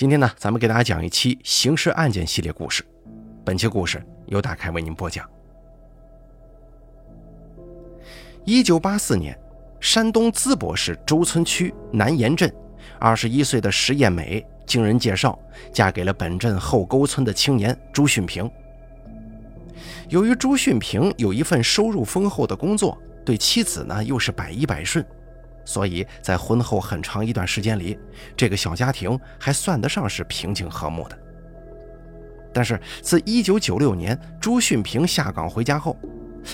今天呢，咱们给大家讲一期刑事案件系列故事。本期故事由大凯为您播讲。一九八四年，山东淄博市周村区南岩镇，二十一岁的石艳美经人介绍，嫁给了本镇后沟村的青年朱训平。由于朱训平有一份收入丰厚的工作，对妻子呢又是百依百顺。所以在婚后很长一段时间里，这个小家庭还算得上是平静和睦的。但是自1996年朱训平下岗回家后，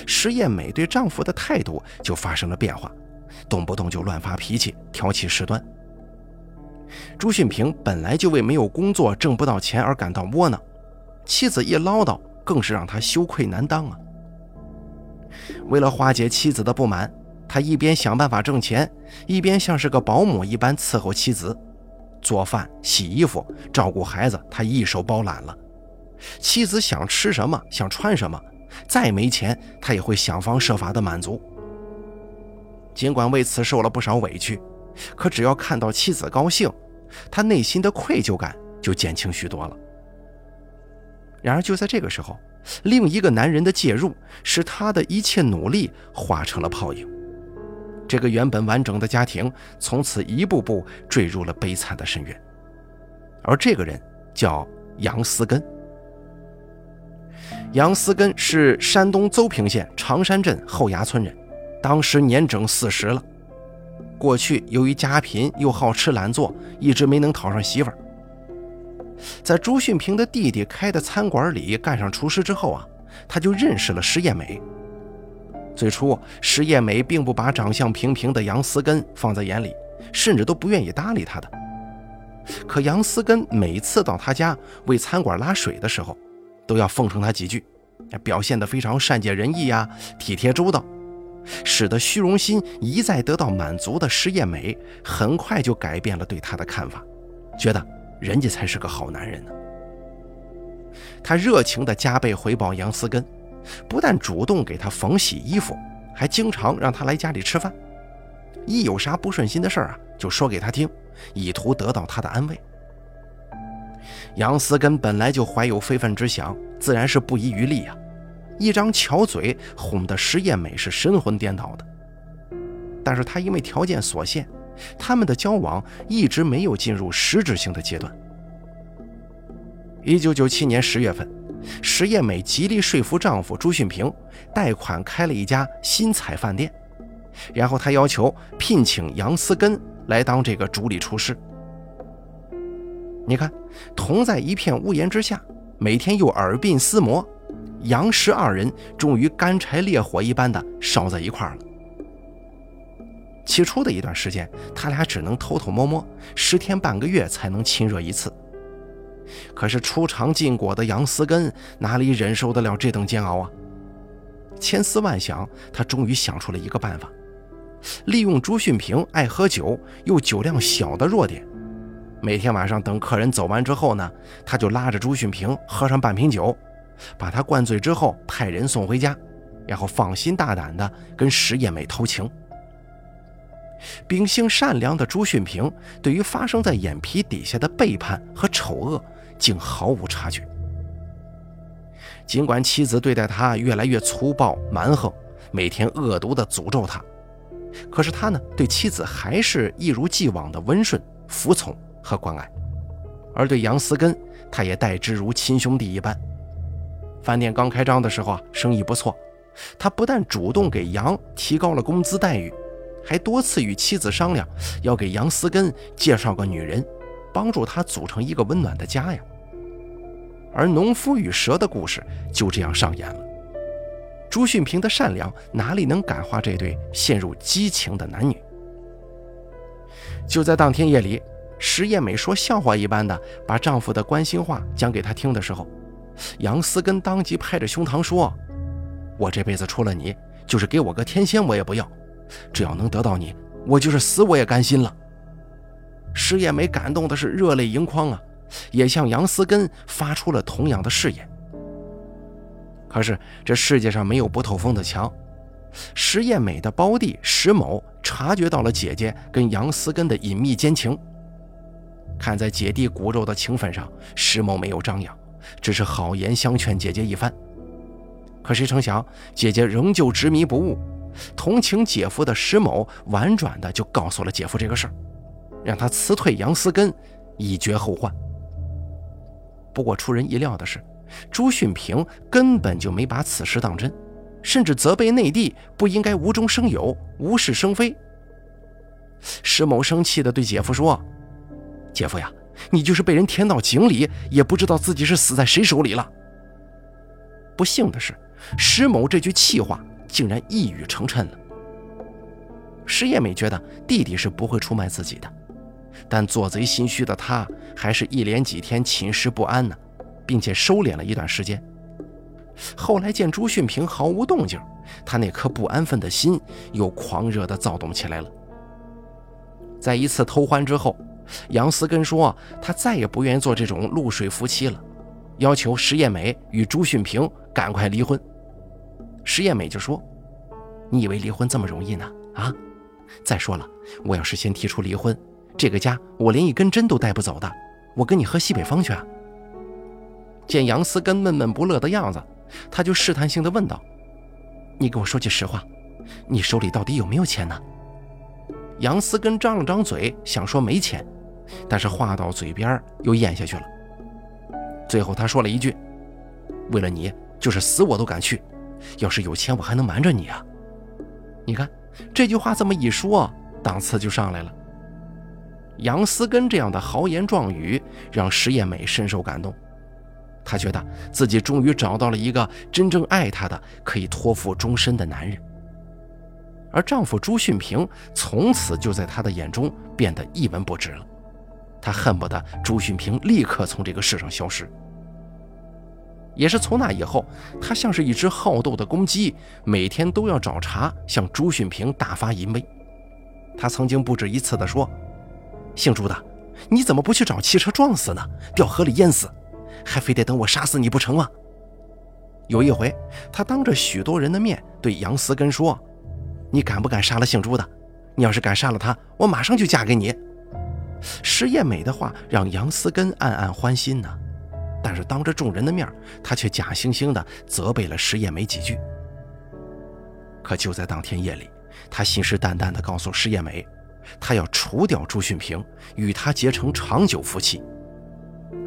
石艳美对丈夫的态度就发生了变化，动不动就乱发脾气，挑起事端。朱训平本来就为没有工作、挣不到钱而感到窝囊，妻子一唠叨，更是让他羞愧难当啊。为了化解妻子的不满。他一边想办法挣钱，一边像是个保姆一般伺候妻子，做饭、洗衣服、照顾孩子，他一手包揽了。妻子想吃什么、想穿什么，再没钱，他也会想方设法的满足。尽管为此受了不少委屈，可只要看到妻子高兴，他内心的愧疚感就减轻许多了。然而就在这个时候，另一个男人的介入，使他的一切努力化成了泡影。这个原本完整的家庭从此一步步坠入了悲惨的深渊，而这个人叫杨思根。杨思根是山东邹平县长山镇后崖村人，当时年整四十了。过去由于家贫又好吃懒做，一直没能讨上媳妇儿。在朱训平的弟弟开的餐馆里干上厨师之后啊，他就认识了石艳美。最初，石艳美并不把长相平平的杨思根放在眼里，甚至都不愿意搭理他的。可杨思根每次到他家为餐馆拉水的时候，都要奉承他几句，表现得非常善解人意呀，体贴周到，使得虚荣心一再得到满足的石艳美很快就改变了对他的看法，觉得人家才是个好男人呢。他热情地加倍回报杨思根。不但主动给他缝洗衣服，还经常让他来家里吃饭。一有啥不顺心的事儿啊，就说给他听，以图得到他的安慰。杨思根本来就怀有非分之想，自然是不遗余力呀，一张巧嘴哄得石艳美是神魂颠倒的。但是他因为条件所限，他们的交往一直没有进入实质性的阶段。一九九七年十月份。石艳美极力说服丈夫朱训平贷款开了一家新彩饭店，然后她要求聘请杨思根来当这个主理厨师。你看，同在一片屋檐之下，每天又耳鬓厮磨，杨石二人终于干柴烈火一般的烧在一块了。起初的一段时间，他俩只能偷偷摸摸，十天半个月才能亲热一次。可是出尝禁果的杨思根哪里忍受得了这等煎熬啊？千思万想，他终于想出了一个办法，利用朱训平爱喝酒又酒量小的弱点，每天晚上等客人走完之后呢，他就拉着朱训平喝上半瓶酒，把他灌醉之后派人送回家，然后放心大胆的跟石艳美偷情。秉性善良的朱训平对于发生在眼皮底下的背叛和丑恶。竟毫无察觉。尽管妻子对待他越来越粗暴蛮横，每天恶毒地诅咒他，可是他呢，对妻子还是一如既往的温顺、服从和关爱。而对杨思根，他也待之如亲兄弟一般。饭店刚开张的时候啊，生意不错，他不但主动给杨提高了工资待遇，还多次与妻子商量，要给杨思根介绍个女人。帮助他组成一个温暖的家呀。而农夫与蛇的故事就这样上演了。朱训平的善良哪里能感化这对陷入激情的男女？就在当天夜里，石艳美说笑话一般的把丈夫的关心话讲给他听的时候，杨思根当即拍着胸膛说：“我这辈子除了你，就是给我个天仙我也不要。只要能得到你，我就是死我也甘心了。”石艳梅感动的是热泪盈眶啊，也向杨思根发出了同样的誓言。可是这世界上没有不透风的墙，石艳美的胞弟石某察觉到了姐姐跟杨思根的隐秘奸情，看在姐弟骨肉的情分上，石某没有张扬，只是好言相劝姐姐一番。可谁成想，姐姐仍旧执迷不悟。同情姐夫的石某婉转的就告诉了姐夫这个事儿，让他辞退杨思根，以绝后患。不过出人意料的是，朱训平根本就没把此事当真，甚至责备内地不应该无中生有、无事生非。石某生气地对姐夫说：“姐夫呀，你就是被人填到井里，也不知道自己是死在谁手里了。”不幸的是，石某这句气话竟然一语成谶了。石艳美觉得弟弟是不会出卖自己的，但做贼心虚的他，还是一连几天寝食不安呢，并且收敛了一段时间。后来见朱训平毫无动静，他那颗不安分的心又狂热地躁动起来了。在一次偷欢之后，杨思根说他再也不愿意做这种露水夫妻了，要求石艳美与朱训平赶快离婚。石艳美就说：“你以为离婚这么容易呢？啊！再说了，我要是先提出离婚，这个家我连一根针都带不走的。我跟你喝西北风去啊！”见杨思根闷闷不乐的样子，他就试探性的问道：“你给我说句实话，你手里到底有没有钱呢？”杨思根张了张嘴，想说没钱，但是话到嘴边又咽下去了。最后他说了一句：“为了你，就是死我都敢去。要是有钱，我还能瞒着你啊？”你看这句话这么一说，档次就上来了。杨思根这样的豪言壮语，让石艳美深受感动。她觉得自己终于找到了一个真正爱她的、可以托付终身的男人。而丈夫朱训平从此就在她的眼中变得一文不值了，她恨不得朱训平立刻从这个世上消失。也是从那以后，她像是一只好斗的公鸡，每天都要找茬向朱训平大发淫威。她曾经不止一次地说：“姓朱的，你怎么不去找汽车撞死呢？掉河里淹死，还非得等我杀死你不成吗？”有一回，他当着许多人的面对杨思根说。你敢不敢杀了姓朱的？你要是敢杀了他，我马上就嫁给你。石艳美的话让杨思根暗暗欢心呢，但是当着众人的面，他却假惺惺地责备了石艳美几句。可就在当天夜里，他信誓旦旦地告诉石艳美，他要除掉朱训平，与他结成长久夫妻。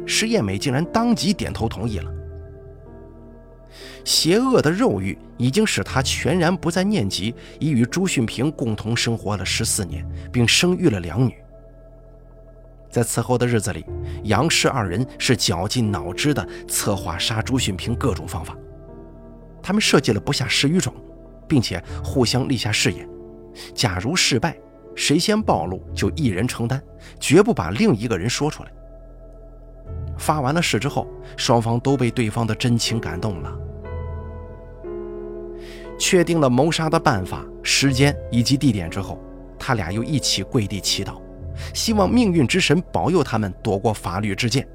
石艳美竟然当即点头同意了。邪恶的肉欲已经使他全然不再念及已与朱训平共同生活了十四年，并生育了两女。在此后的日子里，杨氏二人是绞尽脑汁地策划杀朱训平各种方法。他们设计了不下十余种，并且互相立下誓言：假如失败，谁先暴露就一人承担，绝不把另一个人说出来。发完了誓之后，双方都被对方的真情感动了。确定了谋杀的办法、时间以及地点之后，他俩又一起跪地祈祷，希望命运之神保佑他们躲过法律之剑。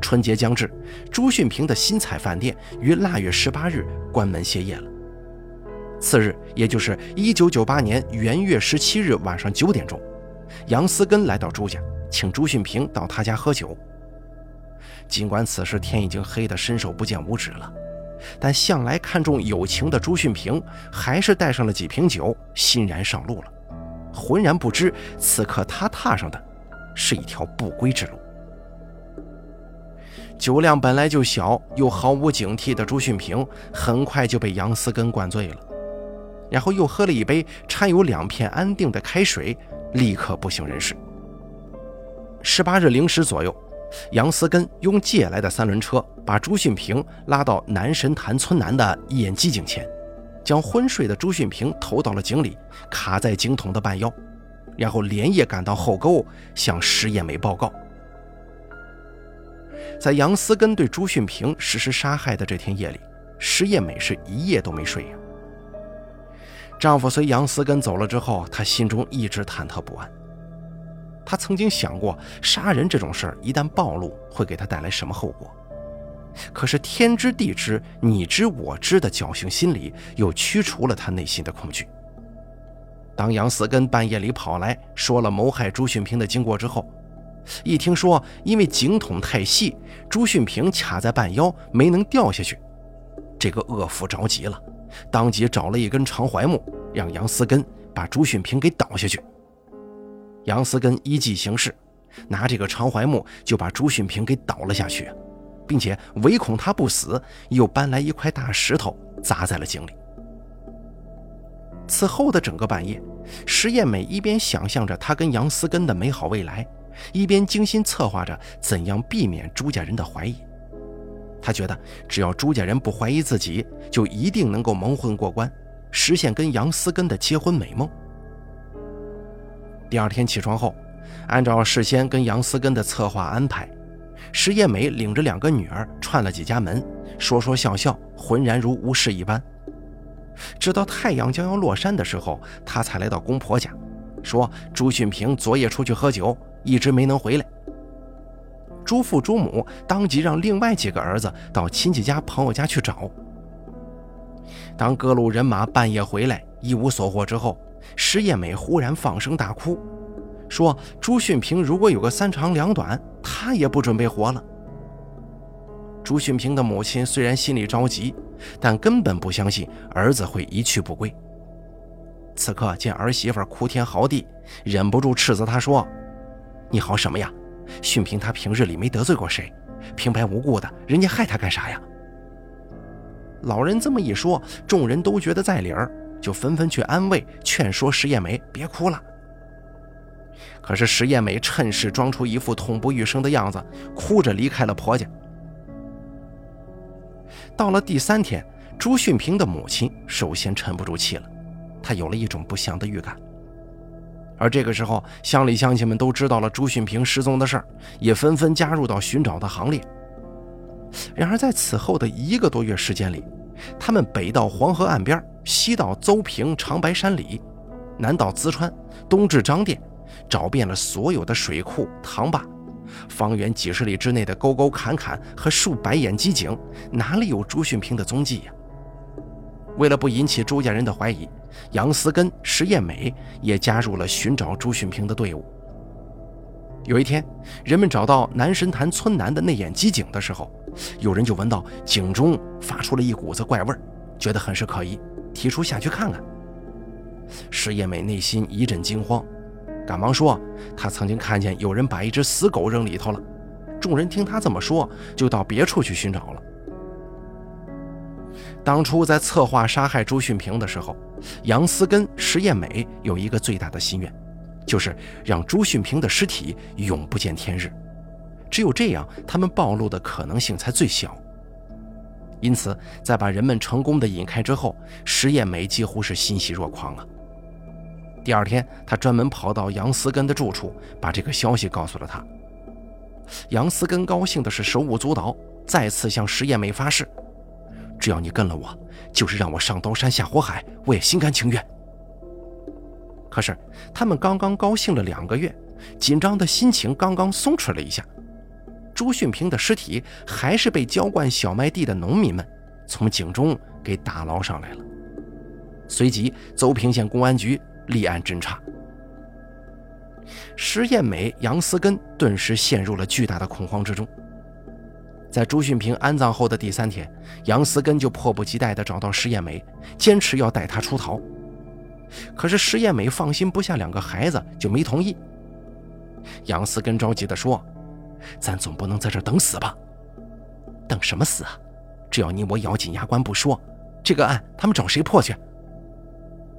春节将至，朱训平的新彩饭店于腊月十八日关门歇业了。次日，也就是一九九八年元月十七日晚上九点钟，杨思根来到朱家，请朱训平到他家喝酒。尽管此时天已经黑得伸手不见五指了。但向来看重友情的朱训平，还是带上了几瓶酒，欣然上路了，浑然不知此刻他踏上的是一条不归之路。酒量本来就小又毫无警惕的朱训平，很快就被杨思根灌醉了，然后又喝了一杯掺有两片安定的开水，立刻不省人事。十八日零时左右。杨思根用借来的三轮车把朱训平拉到南神潭村南的一眼机井前，将昏睡的朱训平投到了井里，卡在井筒的半腰，然后连夜赶到后沟向石艳美报告。在杨思根对朱训平实施杀害的这天夜里，石艳美是一夜都没睡呀。丈夫随杨思根走了之后，她心中一直忐忑不安。他曾经想过杀人这种事儿，一旦暴露会给他带来什么后果。可是天知地知你知我知的侥幸心理，又驱除了他内心的恐惧。当杨思根半夜里跑来说了谋害朱训平的经过之后，一听说因为井筒太细，朱训平卡在半腰没能掉下去，这个恶妇着急了，当即找了一根长槐木，让杨思根把朱训平给倒下去。杨思根依计行事，拿这个长槐木就把朱训平给倒了下去，并且唯恐他不死，又搬来一块大石头砸在了井里。此后的整个半夜，石艳美一边想象着她跟杨思根的美好未来，一边精心策划着怎样避免朱家人的怀疑。他觉得，只要朱家人不怀疑自己，就一定能够蒙混过关，实现跟杨思根的结婚美梦。第二天起床后，按照事先跟杨思根的策划安排，石艳美领着两个女儿串了几家门，说说笑笑，浑然如无事一般。直到太阳将要落山的时候，他才来到公婆家，说朱训平昨夜出去喝酒，一直没能回来。朱父朱母当即让另外几个儿子到亲戚家、朋友家去找。当各路人马半夜回来，一无所获之后，石艳美忽然放声大哭，说朱训平如果有个三长两短，他也不准备活了。朱训平的母亲虽然心里着急，但根本不相信儿子会一去不归。此刻见儿媳妇哭天嚎地，忍不住斥责他说：“你好什么呀？训平他平日里没得罪过谁，平白无故的，人家害他干啥呀？”老人这么一说，众人都觉得在理儿，就纷纷去安慰、劝说石艳梅别哭了。可是石艳梅趁势装出一副痛不欲生的样子，哭着离开了婆家。到了第三天，朱训平的母亲首先沉不住气了，她有了一种不祥的预感。而这个时候，乡里乡亲们都知道了朱训平失踪的事儿，也纷纷加入到寻找的行列。然而，在此后的一个多月时间里，他们北到黄河岸边，西到邹平长白山里，南到淄川，东至张店，找遍了所有的水库、塘坝。方圆几十里之内的沟沟坎坎和数百眼机井，哪里有朱训平的踪迹呀？为了不引起朱家人的怀疑，杨思根、石艳美也加入了寻找朱训平的队伍。有一天，人们找到南神潭村南的那眼机井的时候，有人就闻到井中发出了一股子怪味儿，觉得很是可疑，提出下去看看。石艳美内心一阵惊慌。赶忙说：“他曾经看见有人把一只死狗扔里头了。”众人听他这么说，就到别处去寻找了。当初在策划杀害朱训平的时候，杨思根、石艳美有一个最大的心愿，就是让朱训平的尸体永不见天日。只有这样，他们暴露的可能性才最小。因此，在把人们成功的引开之后，石艳美几乎是欣喜若狂啊。第二天，他专门跑到杨思根的住处，把这个消息告诉了他。杨思根高兴的是手舞足蹈，再次向石艳美发誓：“只要你跟了我，就是让我上刀山下火海，我也心甘情愿。”可是，他们刚刚高兴了两个月，紧张的心情刚刚松弛了一下，朱训平的尸体还是被浇灌小麦地的农民们从井中给打捞上来了。随即，邹平县公安局。立案侦查，石艳美、杨思根顿时陷入了巨大的恐慌之中。在朱训平安葬后的第三天，杨思根就迫不及待地找到石艳美，坚持要带她出逃。可是石艳美放心不下两个孩子，就没同意。杨思根着急地说：“咱总不能在这等死吧？等什么死啊？只要你我咬紧牙关不说，这个案他们找谁破去？”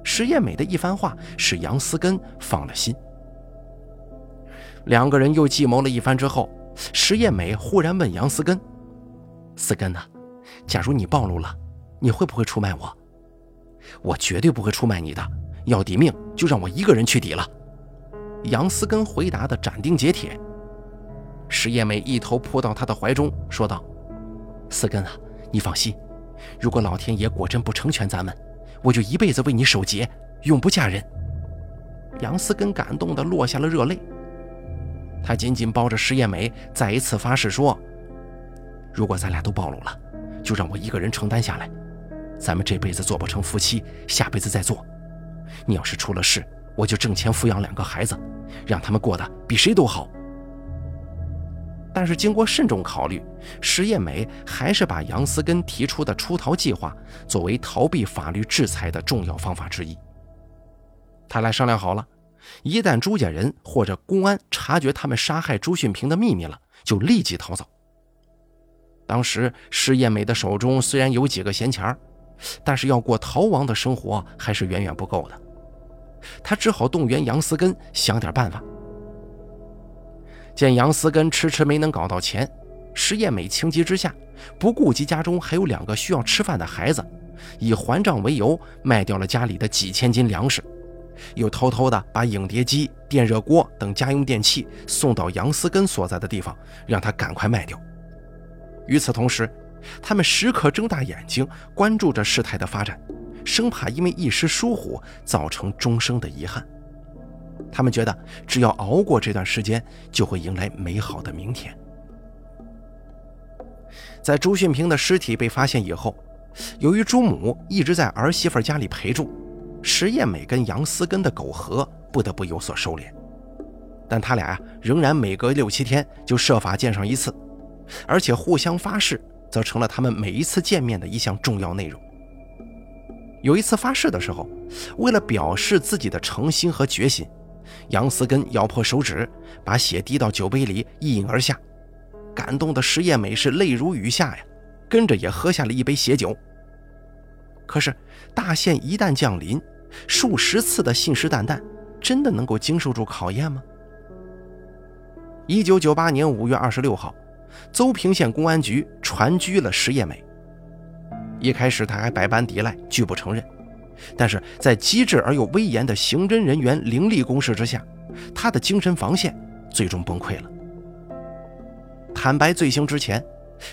石艳美的一番话使杨思根放了心。两个人又计谋了一番之后，石艳美忽然问杨思根：“思根呐，假如你暴露了，你会不会出卖我？我绝对不会出卖你的，要抵命就让我一个人去抵了。”杨思根回答的斩钉截铁。石艳美一头扑到他的怀中，说道：“思根啊，你放心，如果老天爷果真不成全咱们。”我就一辈子为你守节，永不嫁人。杨思根感动的落下了热泪，他紧紧抱着石艳梅，再一次发誓说：“如果咱俩都暴露了，就让我一个人承担下来。咱们这辈子做不成夫妻，下辈子再做。你要是出了事，我就挣钱抚养两个孩子，让他们过得比谁都好。”但是经过慎重考虑，石艳美还是把杨思根提出的出逃计划作为逃避法律制裁的重要方法之一。他俩商量好了，一旦朱家人或者公安察觉他们杀害朱训平的秘密了，就立即逃走。当时石艳美的手中虽然有几个闲钱但是要过逃亡的生活还是远远不够的。他只好动员杨思根想点办法。见杨思根迟迟没能搞到钱，石艳美情急之下，不顾及家中还有两个需要吃饭的孩子，以还账为由卖掉了家里的几千斤粮食，又偷偷的把影碟机、电热锅等家用电器送到杨思根所在的地方，让他赶快卖掉。与此同时，他们时刻睁大眼睛关注着事态的发展，生怕因为一时疏忽造成终生的遗憾。他们觉得，只要熬过这段时间，就会迎来美好的明天。在朱训平的尸体被发现以后，由于朱母一直在儿媳妇家里陪住，石艳美跟杨思根的苟合不得不有所收敛。但他俩呀，仍然每隔六七天就设法见上一次，而且互相发誓，则成了他们每一次见面的一项重要内容。有一次发誓的时候，为了表示自己的诚心和决心。杨思根咬破手指，把血滴到酒杯里，一饮而下。感动的石艳美是泪如雨下呀，跟着也喝下了一杯血酒。可是大限一旦降临，数十次的信誓旦旦，真的能够经受住考验吗？一九九八年五月二十六号，邹平县公安局传居了石叶美。一开始他还百般抵赖，拒不承认。但是在机智而又威严的刑侦人员凌厉攻势之下，他的精神防线最终崩溃了。坦白罪行之前，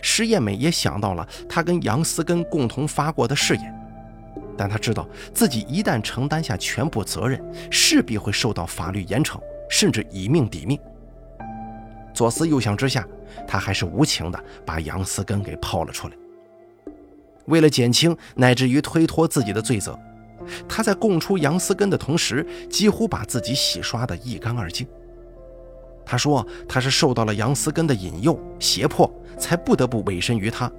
石艳美也想到了他跟杨思根共同发过的誓言，但他知道自己一旦承担下全部责任，势必会受到法律严惩，甚至以命抵命。左思右想之下，他还是无情的把杨思根给抛了出来。为了减轻乃至于推脱自己的罪责。他在供出杨思根的同时，几乎把自己洗刷得一干二净。他说他是受到了杨思根的引诱、胁迫，才不得不委身于他，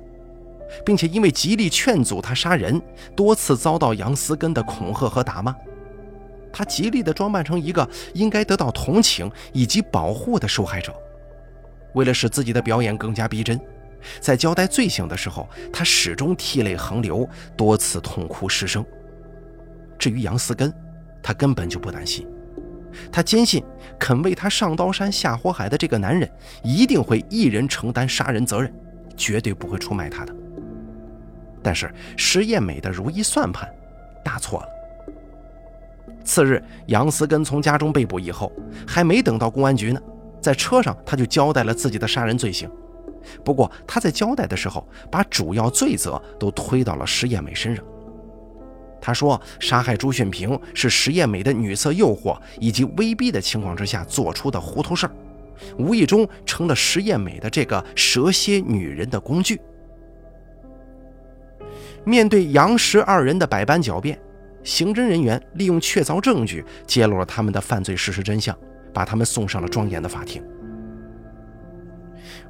并且因为极力劝阻他杀人，多次遭到杨思根的恐吓和打骂。他极力地装扮成一个应该得到同情以及保护的受害者。为了使自己的表演更加逼真，在交代罪行的时候，他始终涕泪横流，多次痛哭失声。至于杨思根，他根本就不担心。他坚信肯为他上刀山下火海的这个男人，一定会一人承担杀人责任，绝对不会出卖他的。但是石艳美的如意算盘打错了。次日，杨思根从家中被捕以后，还没等到公安局呢，在车上他就交代了自己的杀人罪行。不过他在交代的时候，把主要罪责都推到了石艳美身上。他说：“杀害朱训平是石艳美的女色诱惑以及威逼的情况之下做出的糊涂事儿，无意中成了石艳美的这个蛇蝎女人的工具。”面对杨石二人的百般狡辩，刑侦人员利用确凿证据揭露了他们的犯罪事实真相，把他们送上了庄严的法庭。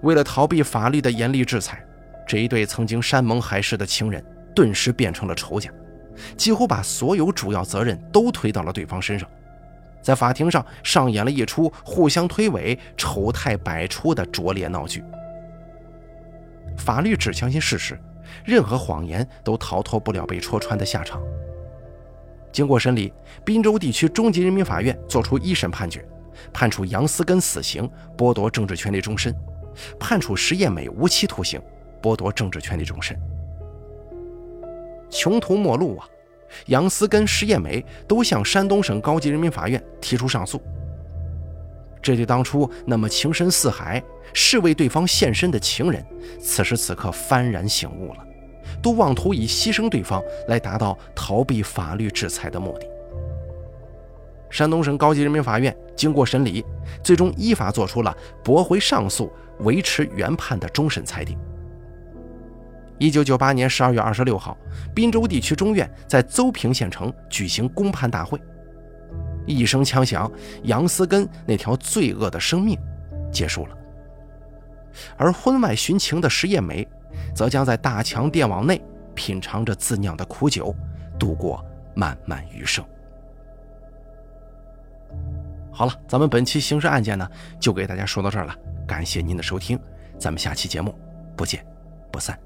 为了逃避法律的严厉制裁，这一对曾经山盟海誓的情人顿时变成了仇家。几乎把所有主要责任都推到了对方身上，在法庭上上演了一出互相推诿、丑态百出的拙劣闹剧。法律只相信事实，任何谎言都逃脱不了被戳穿的下场。经过审理，滨州地区中级人民法院作出一审判决，判处杨思根死刑，剥夺政治权利终身；判处石艳美无期徒刑，剥夺政治权利终身。穷途末路啊！杨思根、石艳美都向山东省高级人民法院提出上诉。这对当初那么情深似海、誓为对方献身的情人，此时此刻幡然醒悟了，都妄图以牺牲对方来达到逃避法律制裁的目的。山东省高级人民法院经过审理，最终依法作出了驳回上诉、维持原判的终审裁定。一九九八年十二月二十六号，滨州地区中院在邹平县城举行公判大会。一声枪响，杨思根那条罪恶的生命结束了。而婚外寻情的石叶梅，则将在大强电网内品尝着自酿的苦酒，度过漫漫余生。好了，咱们本期刑事案件呢，就给大家说到这儿了。感谢您的收听，咱们下期节目不见不散。